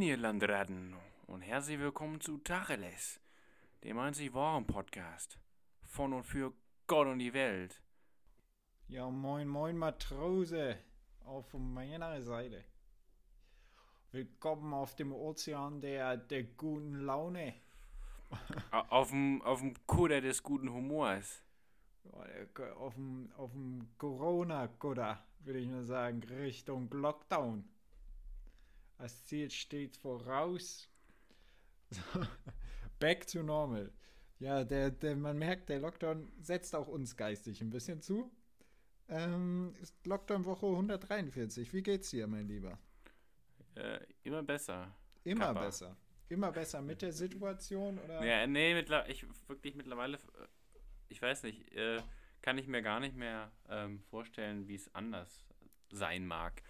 Moin, ihr Landratten und herzlich willkommen zu Tacheles, dem einzig wahren Podcast von und für Gott und die Welt. Ja, moin, moin, Matrose, auch von meiner Seite. Willkommen auf dem Ozean der, der guten Laune. Au- auf dem, auf dem Kuder des guten Humors. Auf dem, auf dem Corona-Kutter, würde ich nur sagen, Richtung Lockdown. Das Ziel steht voraus. Back to normal. Ja, der, der, man merkt, der Lockdown setzt auch uns geistig ein bisschen zu. Ähm, Lockdown-Woche 143. Wie geht's dir, mein Lieber? Äh, immer besser. Immer Kappa. besser. Immer besser mit der Situation oder? Ja, nee, ich wirklich mittlerweile, äh, ich weiß nicht, äh, kann ich mir gar nicht mehr ähm, vorstellen, wie es anders sein mag.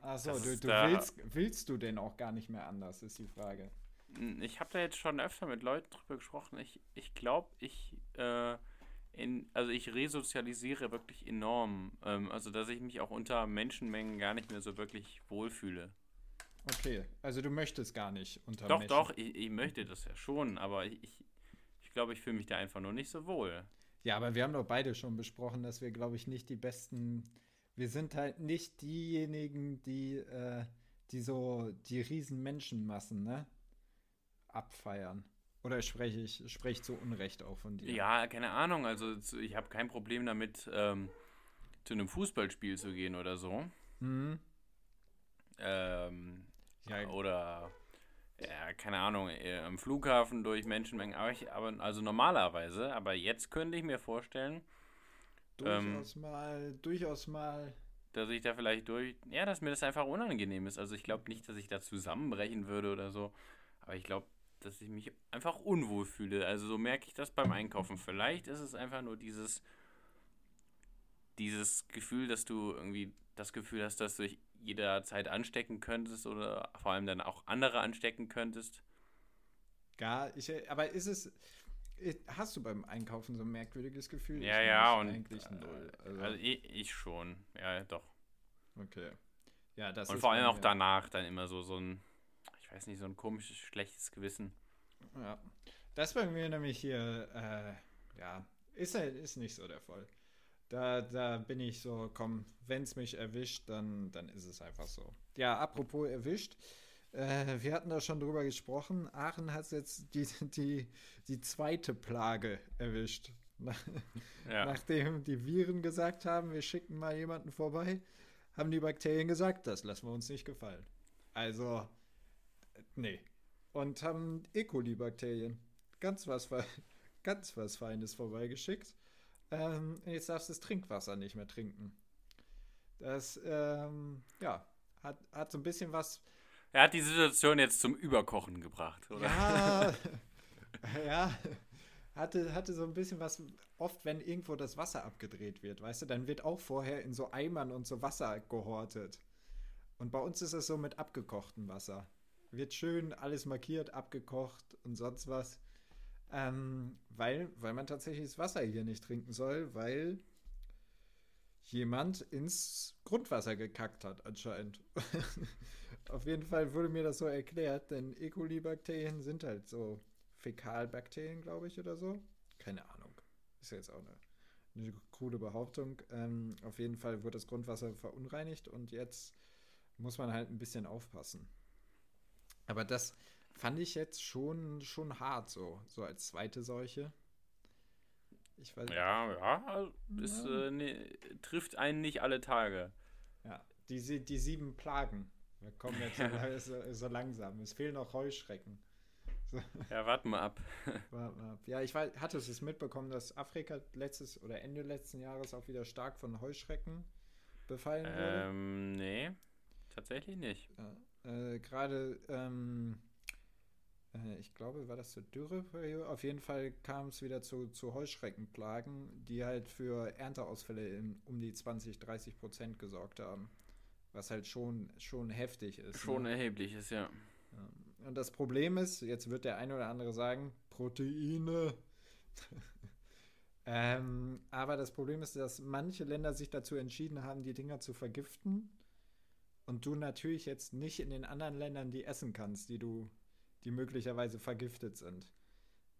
Achso, du, du da- willst, willst du denn auch gar nicht mehr anders, ist die Frage. Ich habe da jetzt schon öfter mit Leuten drüber gesprochen. Ich, ich glaube, ich, äh, in, also ich resozialisiere wirklich enorm. Ähm, also, dass ich mich auch unter Menschenmengen gar nicht mehr so wirklich wohlfühle. Okay, also du möchtest gar nicht unter Doch, Menschen. doch, ich, ich möchte das ja schon, aber ich, ich, ich glaube, ich fühle mich da einfach nur nicht so wohl. Ja, aber wir haben doch beide schon besprochen, dass wir, glaube ich, nicht die besten. Wir sind halt nicht diejenigen, die, äh, die so die riesen Menschenmassen, ne? Abfeiern. Oder spreche ich, spreche zu Unrecht auch von dir? Ja, keine Ahnung. Also, ich habe kein Problem damit, ähm, zu einem Fußballspiel zu gehen oder so. Mhm. Ähm, Ja. Oder, ja, keine Ahnung, äh, am Flughafen durch Menschenmengen. Aber, ich, aber also normalerweise, aber jetzt könnte ich mir vorstellen, ähm, Durchaus mal, durchaus mal. dass ich da vielleicht durch, ja, dass mir das einfach unangenehm ist. Also ich glaube nicht, dass ich da zusammenbrechen würde oder so, aber ich glaube, dass ich mich einfach unwohl fühle. Also so merke ich das beim Einkaufen. Vielleicht ist es einfach nur dieses, dieses Gefühl, dass du irgendwie das Gefühl hast, dass du dich jederzeit anstecken könntest oder vor allem dann auch andere anstecken könntest. Gar, ich, aber ist es. Hast du beim Einkaufen so ein merkwürdiges Gefühl? Ja, Ich ja, und Eigentlich null. Also, Also ich, ich schon, ja, doch. okay. Ja, das Und vor allem auch mir- danach dann immer so, so ein, ich weiß nicht, so ein komisches, schlechtes Gewissen. Ja. Das bei mir nämlich hier, äh, ja, ist halt, ist nicht so der Fall. Da, da bin ich so, komm, wenn es mich erwischt, dann, dann ist es einfach so. Ja, apropos erwischt, äh, wir hatten da schon drüber gesprochen. Aachen hat jetzt die, die, die zweite Plage erwischt. Nach- Ja. Nachdem die Viren gesagt haben, wir schicken mal jemanden vorbei, haben die Bakterien gesagt, das lassen wir uns nicht gefallen. Also, nee. Und haben E. coli-Bakterien. Ganz was, ganz was Feines vorbeigeschickt. Ähm, jetzt darfst du das Trinkwasser nicht mehr trinken. Das, ähm, ja, hat, hat so ein bisschen was. Er hat die Situation jetzt zum Überkochen gebracht, oder? Ja, ja, hatte, hatte so ein bisschen was. Oft, wenn irgendwo das Wasser abgedreht wird, weißt du, dann wird auch vorher in so Eimern und so Wasser gehortet. Und bei uns ist es so mit abgekochtem Wasser. Wird schön alles markiert, abgekocht und sonst was. Ähm, weil, weil man tatsächlich das Wasser hier nicht trinken soll, weil jemand ins Grundwasser gekackt hat, anscheinend. Auf jeden Fall wurde mir das so erklärt, denn E. coli-Bakterien sind halt so Fäkalbakterien, glaube ich, oder so. Keine Ahnung. Ist jetzt auch eine, eine krude Behauptung. Ähm, auf jeden Fall wurde das Grundwasser verunreinigt und jetzt muss man halt ein bisschen aufpassen. Aber das fand ich jetzt schon, schon hart so, so als zweite Seuche. Ich weiß Ja, ja, also ist, Ja. äh, ne, trifft einen nicht alle Tage. Ja, die, die sieben Plagen. Wir kommen jetzt so, so, so langsam. Es fehlen noch Heuschrecken. Ja, warten mal ab. Warte mal ab. Ja, ich weiß, hattest es mitbekommen, dass Afrika letztes oder Ende letzten Jahres auch wieder stark von Heuschrecken befallen wurde? Ähm, nee, tatsächlich nicht. Ja, äh, Gerade, ähm, äh, ich glaube, war das zur Dürreperiode? Auf jeden Fall kam es wieder zu, zu Heuschreckenplagen, die halt für Ernteausfälle in um die 20, 30 Prozent gesorgt haben. Was halt schon, schon heftig ist. Schon ne? erheblich ist, ja. Ja. Und das Problem ist, jetzt wird der eine oder andere sagen, Proteine. ähm, aber das Problem ist, dass manche Länder sich dazu entschieden haben, die Dinger zu vergiften und du natürlich jetzt nicht in den anderen Ländern die essen kannst, die du, die möglicherweise vergiftet sind.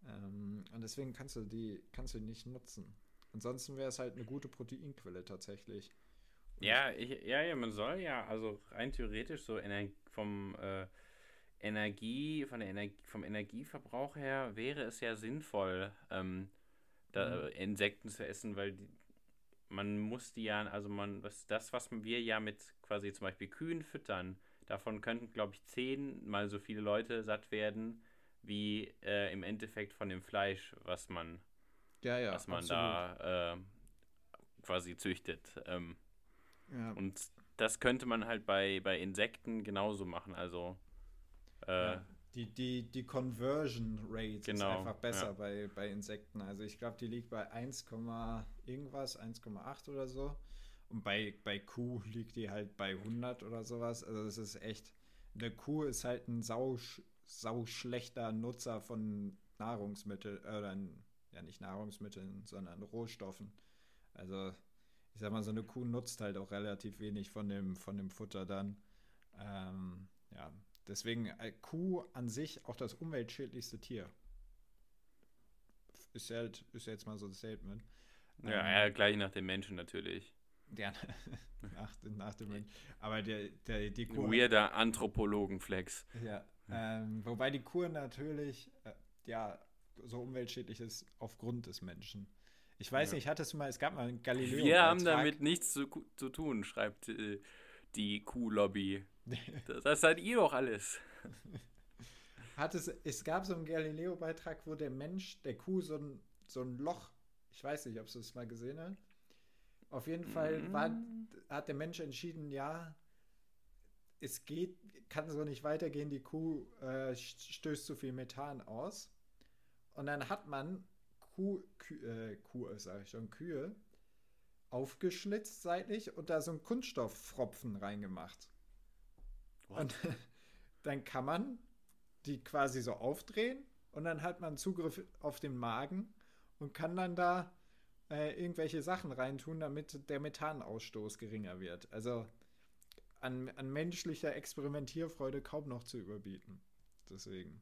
Ähm, und deswegen kannst du die, kannst du nicht nutzen. Ansonsten wäre es halt eine gute Proteinquelle tatsächlich. Und ja, ich, ja, ja, man soll ja, also rein theoretisch so Ener vom äh, Energie, von der Energie, vom Energieverbrauch her wäre es ja sinnvoll, ähm, da, mhm. Insekten zu essen, weil die, man muss die ja, also man, was, das, was wir ja mit quasi zum Beispiel Kühen füttern, davon könnten, glaube ich, zehnmal so viele Leute satt werden, wie äh, im Endeffekt von dem Fleisch, was man, ja, ja, was man da äh, quasi züchtet. Ähm, ja. Und das könnte man halt bei, bei Insekten genauso machen. Also äh, die, die, die Conversion Rate genau, ist einfach besser bei, bei Insekten. Also ich glaube, die liegt bei 1, irgendwas, 1,8 oder so. Und bei, bei Kuh liegt die halt bei 100 oder sowas. Also das ist echt, eine Kuh ist halt ein sau, sau schlechter Nutzer von Nahrungsmitteln, oder ja nicht Nahrungsmitteln, sondern Rohstoffen. Also ich sag mal, so eine Kuh nutzt halt auch relativ wenig von dem, von dem Futter dann. Ähm, ja, deswegen äh, Kuh an sich auch das umweltschädlichste Tier. Ist, halt, ist jetzt mal so ein Statement. Ja, ähm, ja, gleich nach dem Menschen natürlich. Ja, nach, nach dem Menschen. Aber der, der, die Kuh. Weirder Anthropologenflex. Ja. Ähm, wobei die Kur natürlich, äh, ja, so umweltschädlich ist aufgrund des Menschen. Ich weiß ja. nicht, hattest du mal, es gab mal einen Galileo. Wir haben damit nichts zu, zu tun, schreibt äh, die Kuhlobby. das, das seid ihr doch alles. Hat es, es gab so einen Galileo-Beitrag, wo der Mensch der Kuh so ein, so ein Loch, ich weiß nicht, ob du es mal gesehen hast. Auf jeden Fall mm. war, hat der Mensch entschieden, ja, es geht, kann so nicht weitergehen, die Kuh äh, stößt zu viel Methan aus. Und dann hat man Kuh, Kuh, äh, Kuh sage ich schon, Kühe aufgeschlitzt seitlich und da so einen Kunststofffropfen reingemacht. What? Und dann kann man die quasi so aufdrehen und dann hat man Zugriff auf den Magen und kann dann da äh, irgendwelche Sachen reintun, damit der Methanausstoß geringer wird. Also an, an menschlicher Experimentierfreude kaum noch zu überbieten. Deswegen.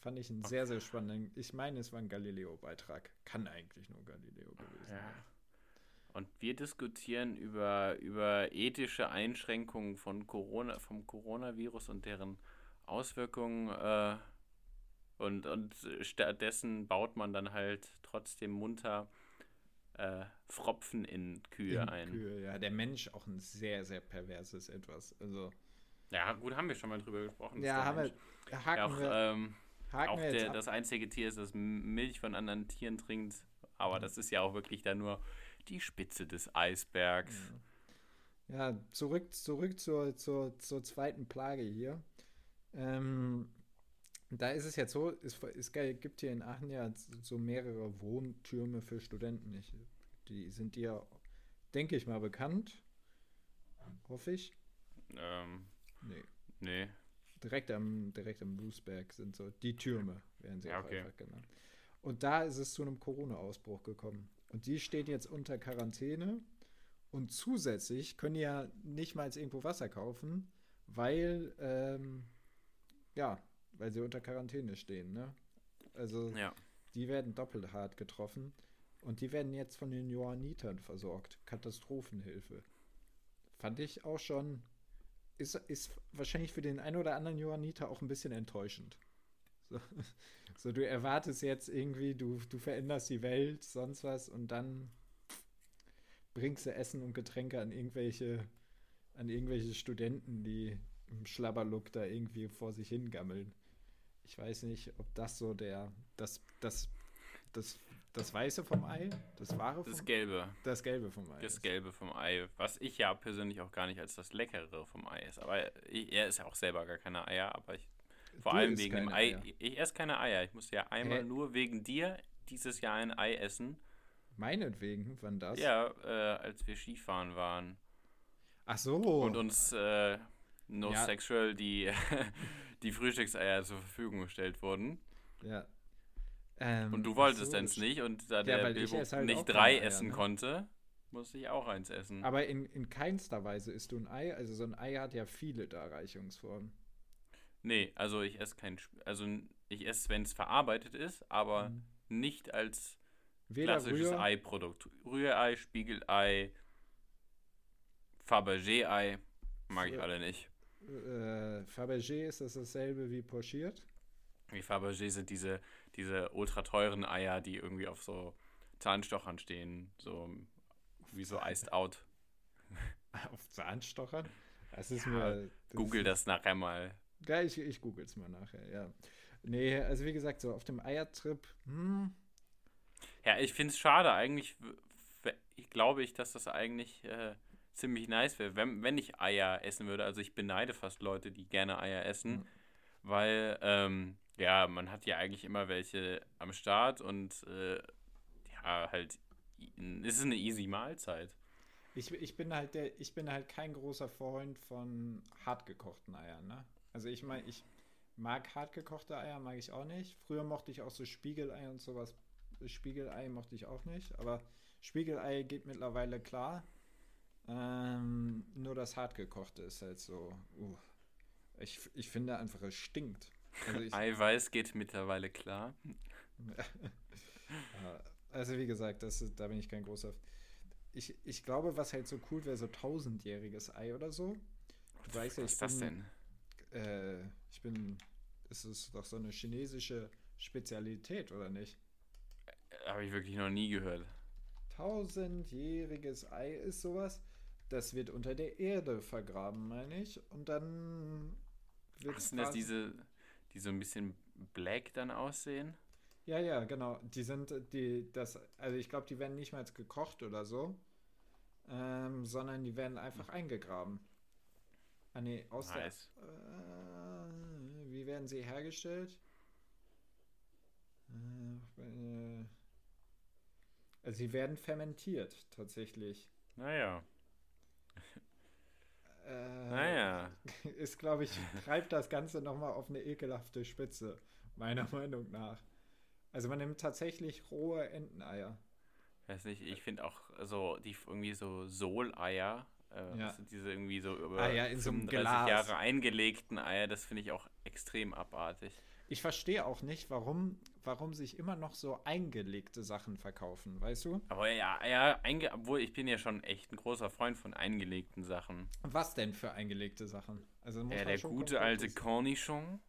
Fand ich einen okay. sehr, sehr spannenden. Ich meine, es war ein Galileo-Beitrag. Kann eigentlich nur Galileo gewesen sein. Ja. Und wir diskutieren über, über ethische Einschränkungen von Corona, vom Coronavirus und deren Auswirkungen. Äh, und, und stattdessen baut man dann halt trotzdem munter äh, Fropfen in Kühe in ein. Kühe, ja. Der Mensch auch ein sehr, sehr perverses Etwas. Also. Ja, gut, haben wir schon mal drüber gesprochen. Ja, haben wir. Haken ja, auch, wir. Ähm, Haken auch der, das einzige Tier ist, das Milch von anderen Tieren trinkt. Aber mhm. das ist ja auch wirklich da nur die Spitze des Eisbergs. Ja, zurück, zurück zur, zur, zur zweiten Plage hier. Ähm, da ist es jetzt so, es, es gibt hier in Aachen ja so mehrere Wohntürme für Studenten. Ich, die sind dir, denke ich mal, bekannt. Hoffe ich. Ähm, nee. Nee direkt am, direkt am Bluesberg sind so die Türme, werden sie ja, auch okay. einfach genannt. Und da ist es zu einem Corona-Ausbruch gekommen. Und die stehen jetzt unter Quarantäne. Und zusätzlich können die ja nicht mal irgendwo Wasser kaufen, weil, ähm, ja, weil sie unter Quarantäne stehen, ne? Also, ja. die werden doppelt hart getroffen. Und die werden jetzt von den Johannitern versorgt. Katastrophenhilfe. Fand ich auch schon ist, ist wahrscheinlich für den einen oder anderen Johanniter auch ein bisschen enttäuschend. So, so, du erwartest jetzt irgendwie, du, du veränderst die Welt, sonst was, und dann bringst du Essen und Getränke an irgendwelche, an irgendwelche Studenten, die im Schlabberlook da irgendwie vor sich hingammeln. Ich weiß nicht, ob das so der, das, das, das das Weiße vom Ei? Das Wahre vom Das Gelbe. Das Gelbe vom Ei. Das Gelbe vom Ei. Was ich ja persönlich auch gar nicht als das Leckere vom Ei ist. Aber ich, er ist ja auch selber gar keine Eier, aber ich. Vor du allem wegen dem Ei. Eier. Ich esse keine Eier. Ich musste ja einmal Hä? nur wegen dir dieses Jahr ein Ei essen. Meinetwegen, wann das? Ja, äh, als wir Skifahren waren. Ach so. Und uns äh, No ja. Sexual die, die Frühstückseier zur Verfügung gestellt wurden. Ja. Ähm, und du wolltest so, es nicht und da ja, der Bilbo halt nicht drei essen ne? konnte, muss ich auch eins essen. Aber in, in keinster Weise isst du ein Ei. Also so ein Ei hat ja viele Darreichungsformen. Nee, also ich esse kein, also ich esse, wenn es verarbeitet ist, aber Mhm. nicht als Weder klassisches Rühr, Ei-Produkt. Rührei, Spiegelei, Fabergé-Ei, mag ich alle nicht. Äh, Fabergé ist das dasselbe wie pochiert. Wie Fabergé sind diese, diese ultra teuren Eier, die irgendwie auf so Zahnstochern stehen, so wie so iced out. Auf Zahnstochern? Das ist Ja, mir. Das Google ist, das nachher mal. Ja, ich, ich google es mal nachher, ja. Nee, also wie gesagt, so auf dem Eiertrip, hm, Ja, ich finde es schade. Eigentlich glaube ich, dass das eigentlich äh, ziemlich nice wäre, wenn, wenn ich Eier essen würde. Also ich beneide fast Leute, die gerne Eier essen, Mhm. weil ähm, ja, man hat ja eigentlich immer welche am Start und äh, ja, halt, es ist eine easy Mahlzeit. Ich, ich bin halt der, ich bin halt kein großer Freund von hartgekochten Eiern, ne? Also ich meine, ich mag hartgekochte Eier, mag ich auch nicht. Früher mochte ich auch so Spiegelei und sowas. Spiegelei mochte ich auch nicht, aber Spiegelei geht mittlerweile klar. Ähm, nur das hartgekochte ist halt so. Uh, ich, ich finde einfach, es stinkt. Also ich, Eiweiß geht mittlerweile klar. Also wie gesagt, das ist, da bin ich kein großer. Ich, ich glaube, was halt so cool wäre, so tausendjähriges Ei oder so. Du weißt ja, Was ist das denn? Äh, ich bin. Es ist doch so eine chinesische Spezialität, oder nicht? Habe ich wirklich noch nie gehört. Tausendjähriges Ei ist sowas. Das wird unter der Erde vergraben, meine ich. Und dann wird Ach, sind das diese, die so ein bisschen black dann aussehen? Ja, ja, genau. Die sind, die, das, also ich glaube, die werden nicht mal gekocht oder so, ähm, sondern die werden einfach eingegraben. Ah, nee, aus Nice. der. Äh, wie werden sie hergestellt? Äh, äh, also sie werden fermentiert, tatsächlich. Naja. Äh, Naja. Ist, glaube ich, treibt das Ganze nochmal auf eine ekelhafte Spitze, meiner Meinung nach. Also man nimmt tatsächlich rohe Enteneier. Weiß nicht, ich finde auch so, die irgendwie so Soleier, äh, Ja. sind diese irgendwie so über Ah ja, in so einem 35 Glas. Jahre eingelegten Eier, das finde ich auch extrem abartig. Ich verstehe auch nicht, warum, warum sich immer noch so eingelegte Sachen verkaufen, weißt du? Aber ja, ja, einge obwohl ich bin ja schon echt ein großer Freund von eingelegten Sachen. Was denn für eingelegte Sachen? Also muss Ja, der gute alte. Cornichon,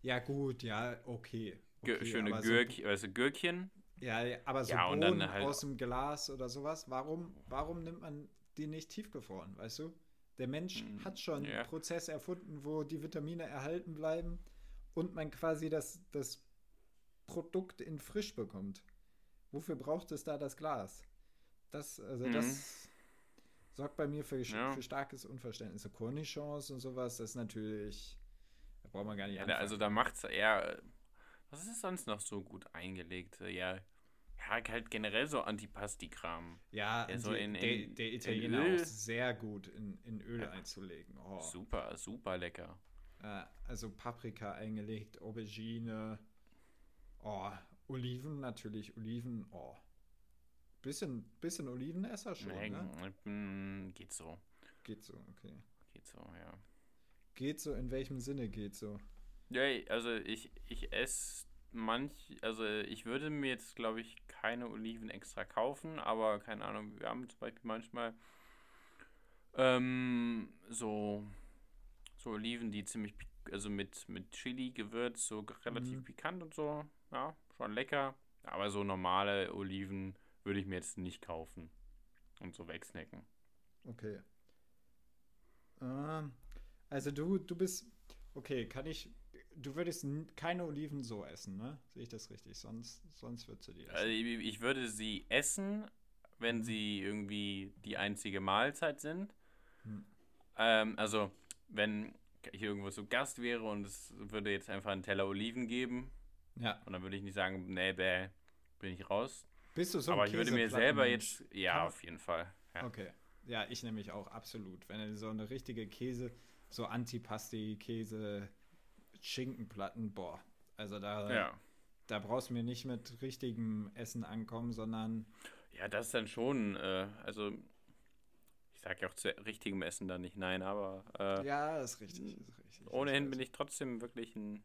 Ja, gut, ja, okay. Okay schöne aber so- Gürk, also Gürkchen. Ja, ja, aber so Ja, Bohnen halt- aus dem Glas oder sowas, warum, warum nimmt man die nicht tiefgefroren, weißt du? Der Mensch Mm, hat schon ja. einen Prozess erfunden, wo die Vitamine erhalten bleiben und man quasi das, das Produkt in frisch bekommt. Wofür braucht es da das Glas? Das, also Mhm. das sorgt bei mir für, Ja. für starkes Unverständnis. So Cornichons und sowas, das ist natürlich, da braucht man gar nicht Ja, da, anfangen. also da macht's eher. Was ist sonst noch so gut eingelegt? Ja, ja halt generell so Antipasti-Kram. Ja, Ja, so die, in- der, in- der in Italiener Öl. auch sehr gut in, in Öl Ja. einzulegen. Oh. Super, super lecker. Äh, also Paprika eingelegt, Aubergine, oh, Oliven natürlich, Oliven, oh. Bisschen, bisschen Olivenesser schon, Nee, ne? geht so. Geht so, okay. Geht so, ja. Geht so, in welchem Sinne geht so? Ja, also ich, ich esse manch, also ich würde mir jetzt, glaube ich, keine Oliven extra kaufen, aber keine Ahnung, wir haben zum Beispiel manchmal ähm, so, so Oliven, die ziemlich, also mit, mit Chili-Gewürz, so relativ Mhm. pikant und so, ja, schon lecker. Aber so normale Oliven würde ich mir jetzt nicht kaufen und so wegsnacken. Okay. Ähm, also du, du bist, okay, kann ich, du würdest keine Oliven so essen, ne? Sehe ich das richtig? Sonst, sonst würdest du die essen. Also ich, ich würde sie essen, wenn sie irgendwie die einzige Mahlzeit sind. Hm. Ähm, also, wenn ich irgendwo zu Gast wäre und es würde jetzt einfach einen Teller Oliven geben, Ja. und dann würde ich nicht sagen, nee, bäh, bin ich raus. Bist du so ein Aber ich würde mir selber jetzt, ja, Kann auf jeden Fall. Ja. Okay. Ja, ich nämlich auch absolut. Wenn du so eine richtige Käse, so Antipasti, Käse, Schinkenplatten, boah. Also da, ja. da brauchst du mir nicht mit richtigem Essen ankommen, sondern Ja, das ist dann schon, äh, also ich sage ja auch zu richtigem Essen dann nicht nein, aber äh, ja, ist richtig, ist richtig. Ohnehin bin ich trotzdem wirklich ein,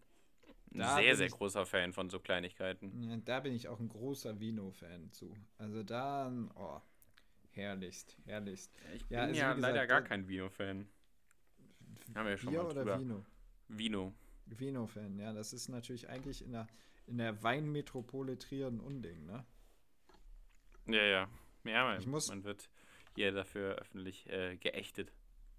ein sehr, sehr großer Fan von so Kleinigkeiten. Ja, da bin ich auch ein großer Vino-Fan zu. Also da, oh, herrlichst, herrlichst. Ich Ja, bin also ja gesagt, leider gar kein Vino-Fan. Haben wir ja schon Bier mal oder drüber. Vino? Vino. Vino-Fan, ja, das ist natürlich eigentlich in der, in der Weinmetropole Trier ein Unding, ne? Ja, ja. Ja, man, Ich muss- man wird hier dafür öffentlich äh, geächtet.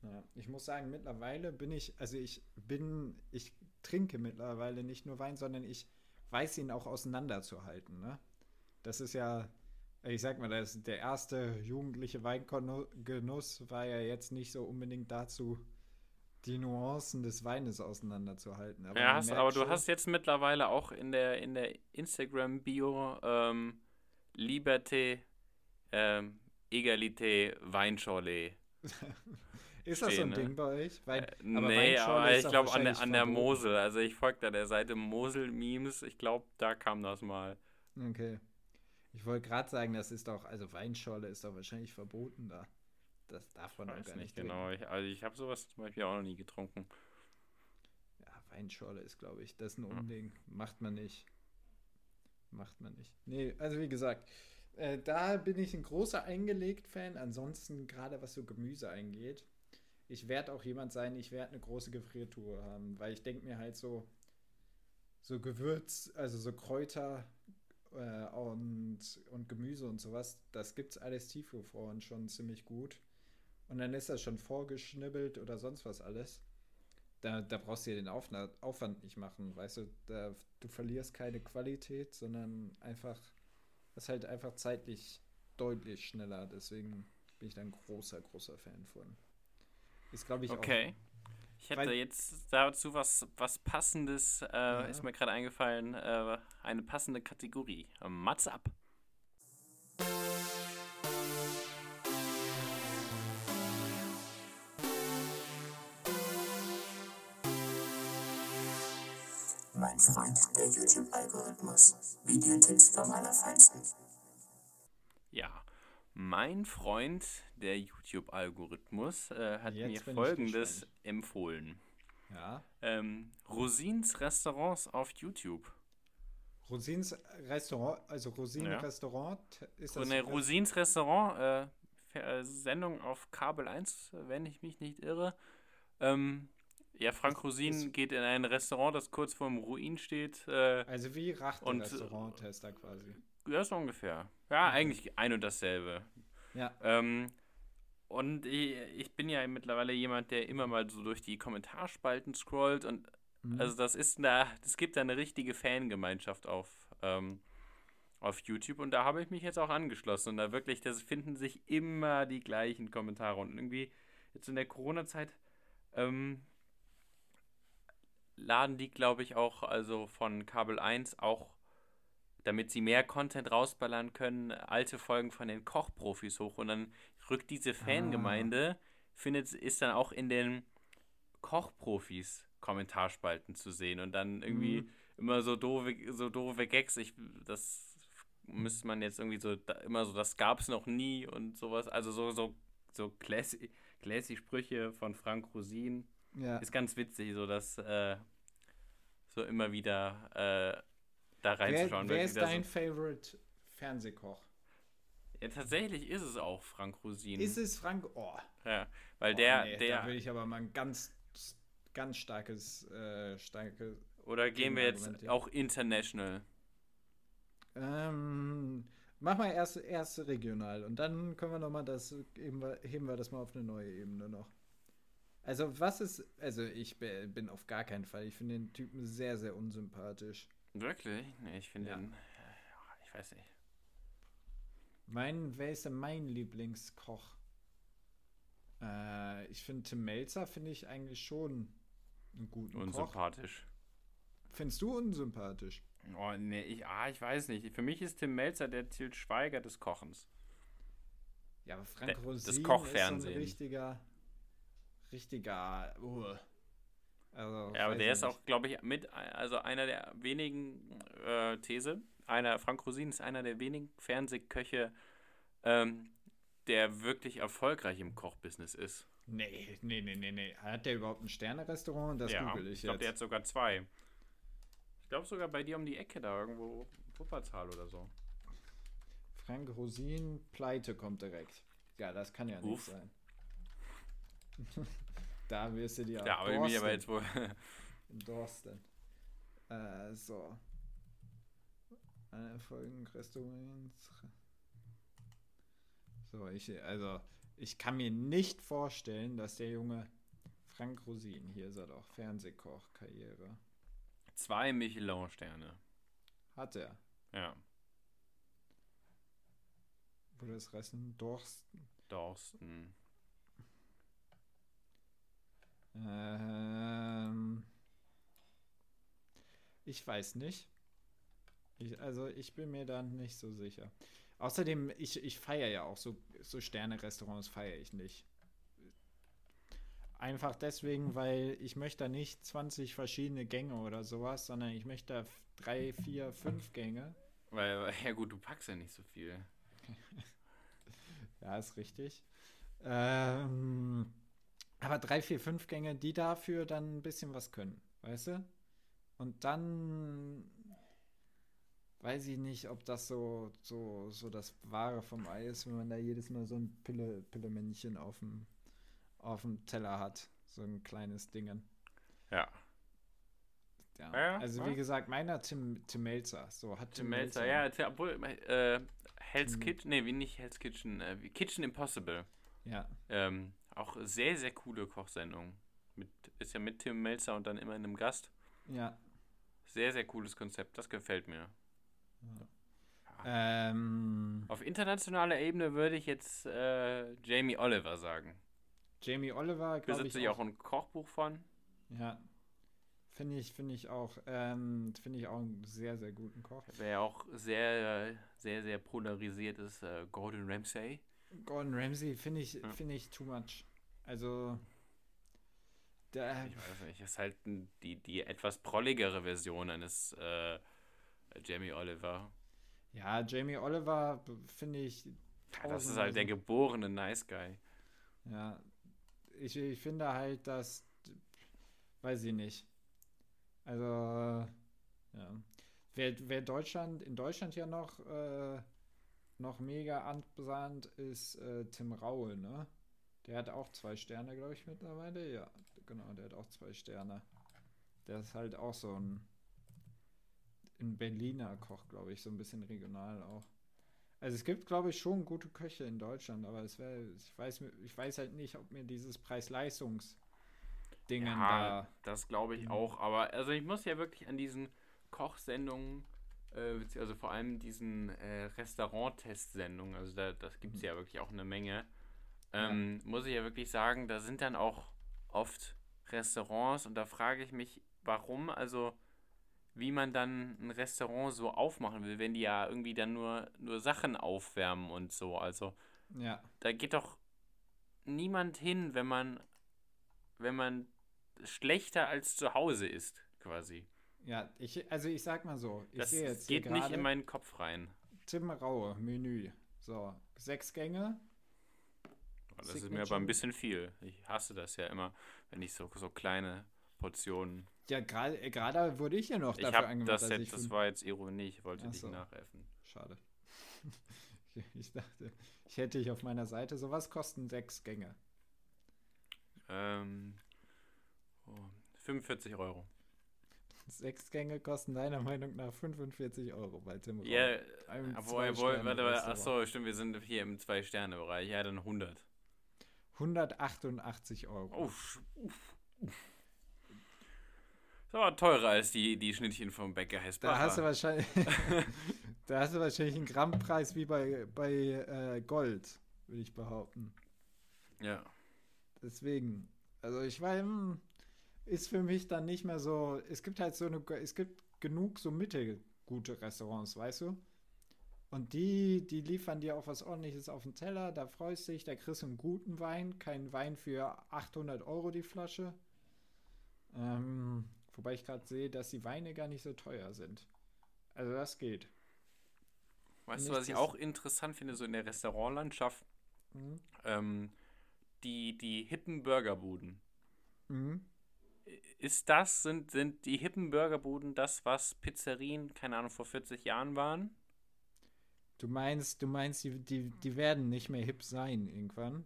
Ja, ich muss sagen, mittlerweile bin ich, also ich bin, ich trinke mittlerweile nicht nur Wein, sondern ich weiß ihn auch auseinanderzuhalten, ne? Das ist ja, ich sag mal, das, der erste jugendliche Weingenuss war ja jetzt nicht so unbedingt dazu, die Nuancen des Weines auseinanderzuhalten. Aber ja, hast, aber du schon- hast jetzt mittlerweile auch in der, in der Instagram-Bio ähm, Liberté, ähm, Egalité, Weinschorle. Ist das so ein stehen, ne? Ding bei euch? Wein, Äh, nee, Weinschorle aber ist ich glaube an an der. Mosel. Also ich folge da der Seite Mosel-Memes. Ich glaube, da kam das mal. Okay. Ich wollte gerade sagen, das ist doch, also Weinschorle ist doch wahrscheinlich verboten da. Das darf man Ich auch gar nicht nicht genau. Ich, also ich habe sowas zum Beispiel auch noch nie getrunken. Ja, Weinschorle ist, glaube ich, das ist ein. Unding. Macht man nicht. Macht man nicht. Nee, also wie gesagt, äh, da bin ich ein großer Eingelegt-Fan. Ansonsten, gerade was so Gemüse eingeht, ich werde auch jemand sein, ich werde eine große Gefriertruhe haben, weil ich denke mir halt so, so Gewürz, also so Kräuter äh, und, und Gemüse und sowas, das gibt's alles tiefgefroren schon ziemlich gut. Und dann ist das schon vorgeschnibbelt oder sonst was alles. Da, da brauchst du dir den Aufna Aufwand nicht machen, weißt du, da, du verlierst keine Qualität, sondern einfach, ist halt einfach zeitlich deutlich schneller. Deswegen bin ich da ein großer, großer Fan von. Ist, glaube ich, Okay. Ich hätte jetzt dazu was, was Passendes, äh, ist mir gerade eingefallen, äh, eine passende Kategorie. Mats ab. Freund, der YouTube-Algorithmus. Videotipps vom Allerfeinsten. Ja, mein Freund, der YouTube-Algorithmus, äh, hat Jetzt mir Folgendes empfohlen. ja. Ähm, Rosins Restaurants auf YouTube. Rosins Restaurant, also Rosin Ja. Restaurant, ist So das eine Rosins Restaurant, äh, äh, Sendung auf Kabel 1, wenn ich mich nicht irre. Ähm, ja, Frank Rosin geht in ein Restaurant, das kurz vorm Ruin steht. Äh, Also wie Racht Und, Restaurant-Tester quasi. ja, so ungefähr. Ja, eigentlich ein und dasselbe. Ja. Ähm, und ich, ich bin ja mittlerweile jemand, der immer mal so durch die Kommentarspalten scrollt und Mhm. also das ist da, es gibt da eine richtige Fangemeinschaft auf, ähm, auf YouTube und da habe ich mich jetzt auch angeschlossen und da wirklich, das finden sich immer die gleichen Kommentare und irgendwie jetzt in der Corona-Zeit ähm, laden die, glaube ich, auch also von Kabel 1 auch, damit sie mehr Content rausballern können, alte Folgen von den Kochprofis hoch und dann rückt diese Fangemeinde, findet, ist dann auch in den Kochprofis Kommentarspalten zu sehen und dann irgendwie Mhm. immer so doofe, so doofe Gags. Ich, das müsste man jetzt irgendwie so, da, immer so, das gab es noch nie und sowas. Also so, so, so classy, classy Sprüche von Frank Rosin. Ja. Ist ganz witzig, so dass äh, so immer wieder äh, da Wer, reinzuschauen. wer wirklich, ist dein Favorite Fernsehkoch? ja, tatsächlich ist es auch Frank Rosin. Ist es Frank? Oh, Ja, weil oh, der, nee, da der, will ich aber mal ein ganz, ganz starkes, äh, starke. oder gehen wir jetzt auch international? Ähm, mach mal erst, erst regional und dann können wir noch mal das heben wir, heben wir das mal auf eine neue Ebene noch. Also was ist, also ich bin auf gar keinen Fall. Ich finde den Typen sehr, sehr unsympathisch. Wirklich? Nee, ich finde Ja. den, äh, ich weiß nicht. Mein, wer ist denn mein Lieblingskoch? Äh, ich finde Tim Melzer finde ich eigentlich schon einen guten Koch. Unsympathisch. Findest du unsympathisch? Oh, nee, ich, ah, ich weiß nicht. Für mich ist Tim Melzer der Til Schweiger des Kochens. Ja, aber Frank Rosin das ist so ein richtiger, richtiger, uh. also, Ja, aber der ist auch, glaube ich, mit, also einer der wenigen, äh, These, einer, Frank Rosin ist einer der wenigen Fernsehköche, ähm, der wirklich erfolgreich im Kochbusiness ist. Nee, nee, nee, nee, nee. Hat der überhaupt ein Sterne-Restaurant? Das ja, google ich ich glaube, jetzt. der hat sogar zwei. Ich glaube sogar bei dir um die Ecke da irgendwo Wuppertal oder so. Frank Rosin, Pleite kommt direkt. Ja, das kann ja nicht Uff. sein. da wirst du dir Ja, aber ich mich aber jetzt wohl. Dorsten. Äh, so. Eine Folgen Restaurants. So, ich, also, ich kann mir nicht vorstellen, dass der Junge Frank Rosin, hier ist er doch, Fernsehkoch, Karriere. Zwei Michelin-Sterne. Hat er. Ja. Wo das Ressen Dorsten. Dorsten. Ich weiß nicht. Ich, also ich bin mir da nicht so sicher. Außerdem, ich, ich feiere ja auch so, so Sterne-Restaurants feiere ich nicht. Einfach deswegen, weil ich möchte da nicht 20 verschiedene Gänge oder sowas, sondern ich möchte da drei, vier, fünf Gänge. Weil, weil- ja gut, du packst ja nicht so viel. Ja, ist richtig. Ähm, aber drei, vier, fünf Gänge, die dafür dann ein bisschen was können, weißt du? Und dann weiß ich nicht, ob das so, so, so das Wahre vom Ei ist, wenn man da jedes Mal so ein Pille, Pillemännchen auf dem, auf dem Teller hat. So ein kleines Dingen. Ja. Ja. Ja, also ja. wie gesagt, meiner Tim, Tim Melzer. So hat Tim Melzer, ja, tja, obwohl, äh, Hell's Tim- Kitchen, nee, wie nicht Hell's Kitchen, äh, wie Kitchen Impossible. Ja, Ähm, auch sehr, sehr coole Kochsendung. Mit, ist ja mit Tim Melzer und dann immer einem Gast. ja. Sehr, sehr cooles Konzept, das gefällt mir. Ähm, Auf internationaler Ebene würde ich jetzt äh, Jamie Oliver sagen. Jamie Oliver, glaube ich. Besitze ich auch ein Kochbuch von. Ja. Finde ich, finde ich auch, ähm, finde ich auch einen sehr, sehr guten Koch. Wer auch sehr, sehr, sehr polarisiert ist, äh, Gordon Ramsay. Gordon Ramsay finde ich, Ja. finde ich too much. Also, der, Ich weiß nicht, ist halt die, die etwas prolligere Version eines äh, Jamie Oliver. ja, Jamie Oliver finde ich. Ja, das ist halt der geborene Nice Guy. Ja, ich, ich finde halt, dass, weiß ich nicht. Also, ja. Wer, wer Deutschland, in Deutschland ja noch, äh, noch mega anbahnt, ist äh, Tim Raue, ne? Der hat auch zwei Sterne, glaube ich, mittlerweile. Ja, genau, der hat auch zwei Sterne. Der ist halt auch so ein, ein Berliner Koch, glaube ich, so ein bisschen regional auch. Also es gibt, glaube ich, schon gute Köche in Deutschland, aber es wäre, ich weiß, ich weiß halt nicht, ob mir dieses Preis-Leistungs-Dingen Ja, da. das glaube ich Mhm. auch. Aber also ich muss ja wirklich an diesen Kochsendungen, äh, also vor allem diesen äh, Restaurant-Testsendungen, also da, das gibt es Mhm. ja wirklich auch eine Menge, ähm, muss ich ja wirklich sagen, da sind dann auch oft Restaurants und da frage ich mich, warum, also wie man dann ein Restaurant so aufmachen will, wenn die ja irgendwie dann nur, nur Sachen aufwärmen und so. Also Ja, da geht doch niemand hin, wenn man, wenn man schlechter als zu Hause ist, quasi. ja, ich, also ich sag mal so, ich Das sehe jetzt hier geht nicht in meinen Kopf rein. Tim Raue, Menü. So, sechs Gänge. Das ist mir Signature. aber ein bisschen viel. Ich hasse das ja immer, wenn ich so, so kleine Portionen. Ja, gerade äh, gerade wurde ich ja noch Ich dafür angemacht, das jetzt, ich das war jetzt Ironie, ich wollte Ach dich nachäffen. Schade. ich, ich dachte, ich hätte dich auf meiner Seite. So was kosten sechs Gänge. Ähm, oh, 45 Euro. Sechs Gänge kosten deiner Meinung nach 45 Euro bei Tim. Ja, Einem obwohl, warte, warte, achso, stimmt, wir sind hier im Zwei-Sterne-Bereich. Ja, dann 100. 188 Euro. Uff, uff, uff. Ist aber teurer als die, die Schnittchen vom Bäcker Hesbacher. Da hast du wahrscheinlich, da hast du wahrscheinlich einen Grammpreis wie bei, bei äh, Gold, würde ich behaupten. Ja. Deswegen, also ich war, hm, ist für mich dann nicht mehr so, es gibt halt so eine, es gibt genug so mittelgute Restaurants, weißt du? Und die, die liefern dir auch was ordentliches auf den Teller, da freust du dich, da kriegst du einen guten Wein, keinen Wein für 800 Euro die Flasche. Ähm, wobei ich gerade sehe, dass die Weine gar nicht so teuer sind. Also das geht. Weißt du, was ich auch interessant finde, so in der Restaurantlandschaft? Mhm. Ähm, die, die hippen Burgerbuden. Mhm. Ist das, sind, sind die hippen Burgerbuden das, was Pizzerien, keine Ahnung, vor 40 Jahren waren? Du meinst, du meinst, die, die, die werden nicht mehr hip sein irgendwann.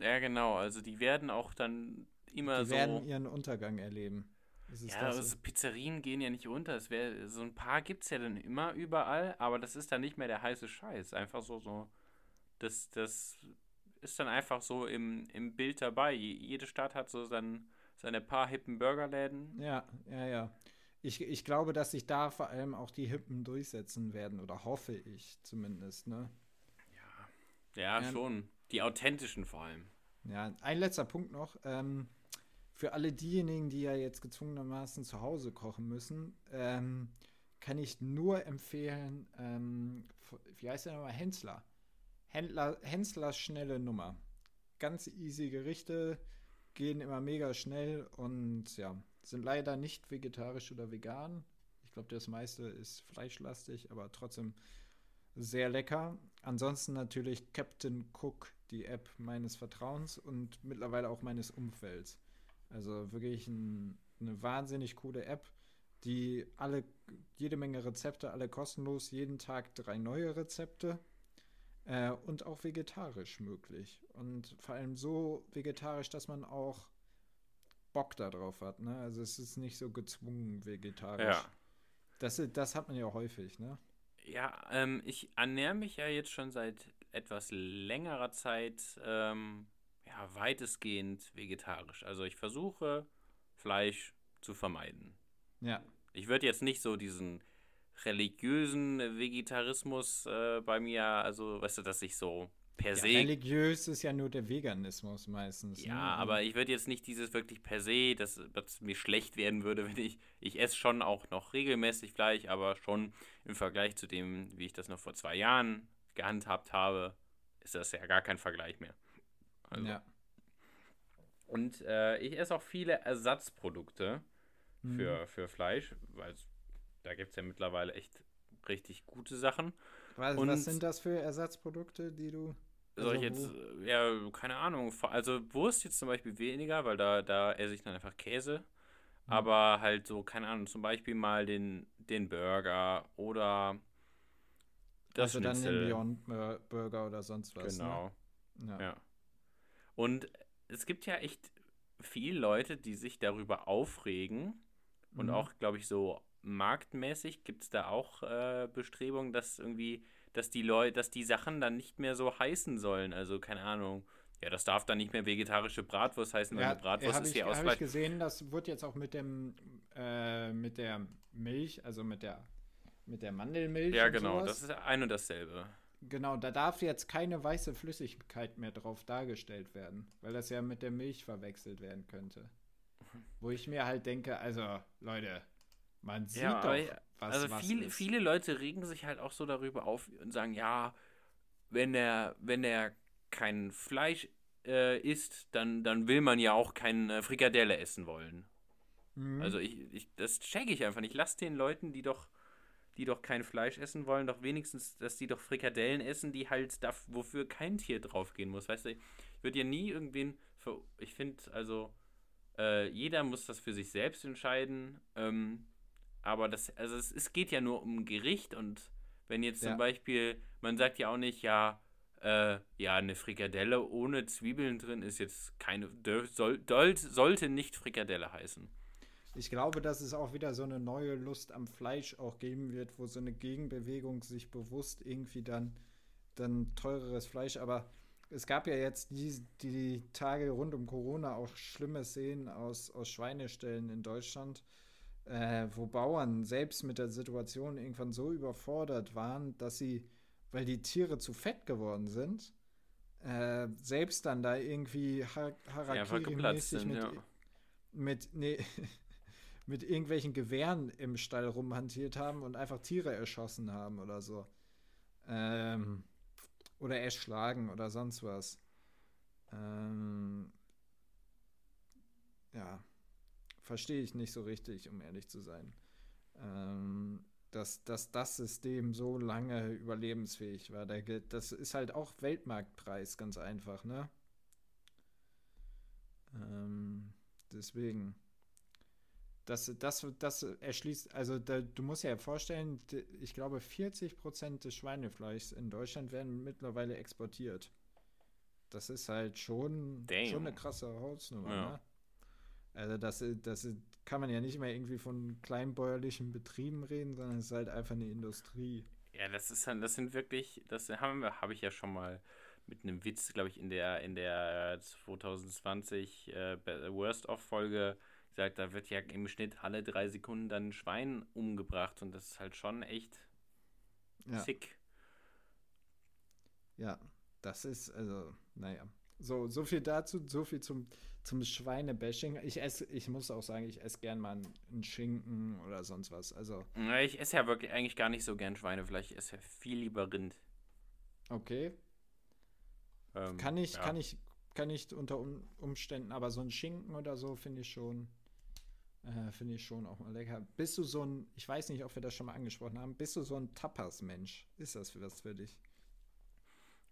Ja, genau. Also die werden auch dann immer Die so. werden ihren Untergang erleben. Ja, also Pizzerien gehen ja nicht unter. Es wär, so ein paar gibt es ja dann immer überall, aber das ist dann nicht mehr der heiße Scheiß. Einfach so, so. Das, das ist dann einfach so im, im Bild dabei. Je- Jede Stadt hat so sein, seine paar hippen Burgerläden. Ja, ja, ja. Ich, ich glaube, dass sich da vor allem auch die Hippen durchsetzen werden, oder hoffe ich zumindest, ne? Ja, Ähm, schon. Die authentischen vor allem. Ja, ein letzter Punkt noch. Ähm, für alle diejenigen, die ja jetzt gezwungenermaßen zu Hause kochen müssen, ähm, kann ich nur empfehlen, ähm, wie heißt der nochmal? Hensler. Händler, Henslers schnelle Nummer. Ganz easy Gerichte, gehen immer mega schnell und ja, sind leider nicht vegetarisch oder vegan. Ich glaube, das meiste ist fleischlastig, aber trotzdem sehr lecker. Ansonsten natürlich Captain Cook, die App meines Vertrauens und mittlerweile auch meines Umfelds. Also wirklich ein, eine wahnsinnig coole App, die alle, jede Menge Rezepte, alle kostenlos, jeden Tag drei neue Rezepte äh, und auch vegetarisch möglich. Und vor allem so vegetarisch, dass man auch Bock darauf hat. Ne? Also es ist nicht so gezwungen vegetarisch. Ja. Das, das hat man ja häufig, ne? Ja, ähm, ich ernähre mich ja jetzt schon seit etwas längerer Zeit ähm, ja, weitestgehend vegetarisch. Also ich versuche Fleisch zu vermeiden. Ja. Ich würde jetzt nicht so diesen religiösen Vegetarismus äh, bei mir, also weißt du, dass ich so per ja se religiös ist ja nur der Veganismus meistens. Ja, ne? aber ich würde jetzt nicht dieses wirklich per se, dass, dass mir schlecht werden würde, wenn ich. Ich esse schon auch noch regelmäßig Fleisch, aber schon im Vergleich zu dem, wie ich das noch vor zwei Jahren gehandhabt habe, ist das ja gar kein Vergleich mehr. Also, ja. Und äh, ich esse auch viele Ersatzprodukte Mhm. für, für Fleisch, weil da gibt es ja mittlerweile echt richtig gute Sachen. Was, und- was sind das für Ersatzprodukte, die du. Soll ich Also jetzt, äh, ja, keine Ahnung. Also Wurst jetzt zum Beispiel weniger, weil da, da esse ich dann einfach Käse. Mhm. Aber halt so, keine Ahnung, zum Beispiel mal den, den Burger oder das also dann den Schnitzel. Beyond Bur- Burger oder sonst was. Genau, Ne? Ja. ja. Und es gibt ja echt viele Leute, die sich darüber aufregen. Und Mhm. auch, glaube ich, so marktmäßig gibt es da auch äh, Bestrebungen, dass irgendwie, dass die Leute, dass die Sachen dann nicht mehr so heißen sollen. Also, keine Ahnung. Ja, das darf dann nicht mehr vegetarische Bratwurst heißen, weil Ja, eine Bratwurst habe ist ich, hier aus hab ich gesehen, das wird jetzt auch mit dem äh, mit der Milch, also mit der mit der Mandelmilch. Ja, genau, sowas. das ist ein und dasselbe. Genau, da darf jetzt keine weiße Flüssigkeit mehr drauf dargestellt werden, weil das ja mit der Milch verwechselt werden könnte. Wo ich mir halt denke, also Leute, man sieht Ja, doch, was also was viele, ist. viele Leute regen sich halt auch so darüber auf und sagen, ja, wenn er, wenn er kein Fleisch äh, isst, dann, dann will man ja auch keine Frikadelle essen wollen. Mhm. Also ich, ich das checke ich einfach nicht. Lass den Leuten, die doch, die doch kein Fleisch essen wollen, doch wenigstens, dass die doch Frikadellen essen, die halt da, wofür kein Tier draufgehen muss. Weißt du, ich würde ja nie irgendwen, ver ich finde, also äh, jeder muss das für sich selbst entscheiden. Ähm, aber das, also es, es geht ja nur um Gericht und wenn jetzt zum Ja. Beispiel, man sagt ja auch nicht, ja, äh, ja, eine Frikadelle ohne Zwiebeln drin ist jetzt keine, soll, sollte nicht Frikadelle heißen. Ich glaube, dass es auch wieder so eine neue Lust am Fleisch auch geben wird, wo so eine Gegenbewegung sich bewusst irgendwie dann, dann teureres Fleisch, aber es gab ja jetzt die, die Tage rund um Corona auch schlimme Szenen aus, aus Schweineställen in Deutschland, äh, wo Bauern selbst mit der Situation irgendwann so überfordert waren, dass sie, weil die Tiere zu fett geworden sind, äh, selbst dann da irgendwie ha Die einfach geplatzt Harakiri-mäßig sind, mit, ja. mit, nee, mit irgendwelchen Gewehren im Stall rumhantiert haben und einfach Tiere erschossen haben oder so. Ähm, oder erschlagen oder sonst was. Ähm, ja, verstehe ich nicht so richtig, um ehrlich zu sein. Ähm, dass, dass das System so lange überlebensfähig war. Das ist halt auch Weltmarktpreis, ganz einfach, ne? Ähm, deswegen. Das, das, das erschließt, also da, du musst ja vorstellen, ich glaube 40 Prozent des Schweinefleischs in Deutschland werden mittlerweile exportiert. Das ist halt schon, schon eine krasse Hausnummer, ja. ne? Also das, das kann man ja nicht mehr irgendwie von kleinbäuerlichen Betrieben reden, sondern es ist halt einfach eine Industrie. Ja, das ist das sind wirklich, das haben wir, habe ich ja schon mal mit einem Witz, glaube ich, in der in der 2020 äh, Worst of Folge gesagt, da wird ja im Schnitt alle drei Sekunden dann ein Schwein umgebracht und das ist halt schon echt ja. sick. Ja, das ist, also, naja. So, so viel dazu, so viel zum, zum Schweinebashing. Ich esse, ich muss auch sagen, ich esse gern mal einen Schinken oder sonst was. Also. Ich esse ja wirklich eigentlich gar nicht so gern Schweinefleisch. Ich esse ja viel lieber Rind. Okay. Ähm, kann ich, ja. kann ich, kann ich unter Umständen, aber so ein Schinken oder so finde ich schon, äh, finde ich schon auch mal lecker. Bist du so ein, ich weiß nicht, ob wir das schon mal angesprochen haben, bist du so ein Tapas-Mensch? Ist das für was für dich?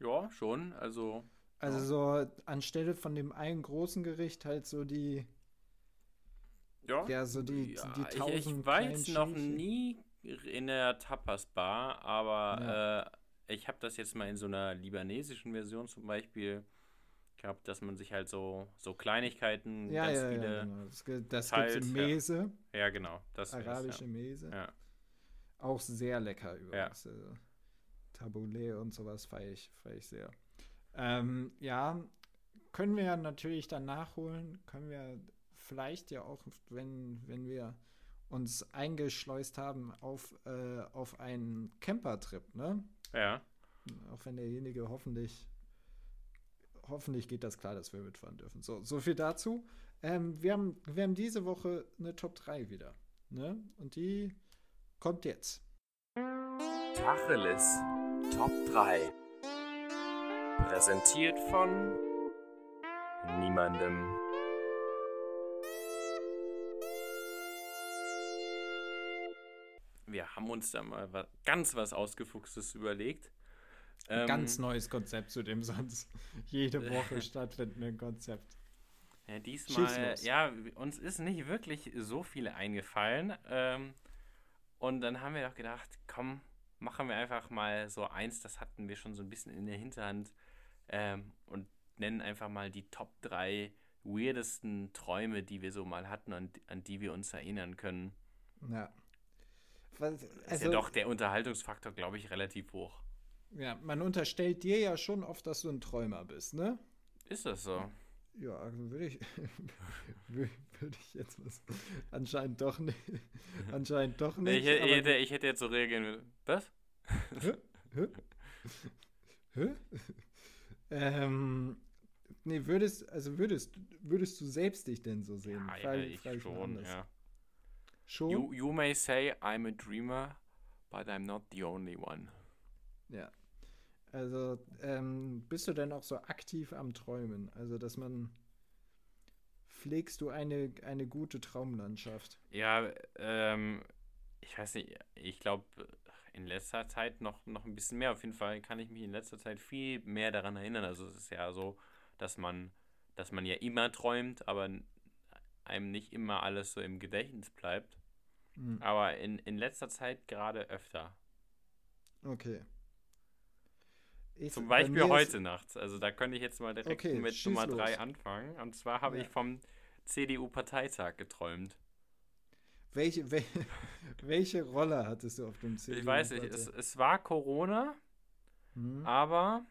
Ja, schon. Also. Also so anstelle von dem einen großen Gericht halt so die. Ja. Ja, so die, ja, die tausend Ich, ich war jetzt noch nie in der Tapas-Bar, aber ja. äh, ich habe das jetzt mal in so einer libanesischen Version zum Beispiel gehabt, dass man sich halt so, so Kleinigkeiten, ja, ganz ja, viele. Ja, genau. Das, das gibt es Mese. Ja. ja, genau. Das Arabische ja. Mese. Ja. Auch sehr lecker übrigens. Ja. Also, Tabbouleh und sowas feiere ich, feier ich sehr. Ähm, ja, können wir natürlich dann nachholen. Können wir vielleicht ja auch, wenn, wenn wir uns eingeschleust haben auf, äh, auf einen Campertrip, ne? Ja. Auch wenn derjenige hoffentlich, hoffentlich geht das klar, dass wir mitfahren dürfen. So, so viel dazu. Ähm, wir, haben, wir haben diese Woche eine Top 3 wieder. Ne? Und die kommt jetzt. Tacheles Top 3. Präsentiert von niemandem. wir haben uns da mal was, ganz was Ausgefuchstes überlegt. Ein ähm, ganz neues Konzept zu dem sonst jede Woche stattfindenden Konzept. Ja, diesmal, ja, uns ist nicht wirklich so viele eingefallen. Ähm, und dann haben wir doch gedacht, komm, machen wir einfach mal so eins, das hatten wir schon so ein bisschen in der Hinterhand ähm, und nennen einfach mal die Top 3 weirdesten Träume, die wir so mal hatten, an, an die wir uns erinnern können. Ja. Was, also, ist ja also doch der Unterhaltungsfaktor, glaube ich, relativ hoch. Ja, man unterstellt dir ja schon oft, dass du ein Träumer bist, ne? Ist das so? Ja, also würde ich, würde ich jetzt was. Anscheinend doch nicht. Anscheinend doch nicht. Ich, ich, hätte, ich hätte jetzt so reagieren. Was? Hä? Hä? Hä? Ähm, nee, würdest, also würdest, würdest du selbst dich denn so sehen? Ja, Frage, ja ich Frage schon, ja. Schon? You, you may say I'm a dreamer, but I'm not the only one. Ja. Also, ähm, bist du denn auch so aktiv am Träumen? Also, dass man. Pflegst du eine, eine gute Traumlandschaft? Ja, ähm, ich weiß nicht, ich glaube, in letzter Zeit noch, noch ein bisschen mehr. Auf jeden Fall kann ich mich in letzter Zeit viel mehr daran erinnern. Also, es ist ja so, dass man, dass man ja immer träumt, aber einem nicht immer alles so im Gedächtnis bleibt. Mhm. Aber in, in letzter Zeit gerade öfter. Okay. Ich, Zum Beispiel heute nachts. Also da könnte ich jetzt mal direkt okay, mit Nummer 3 anfangen. Und zwar habe ja. ich vom CDU-Parteitag geträumt. Welche, wel, welche Rolle hattest du auf dem CDU? Ich weiß nicht, es, es war Corona, hm. aber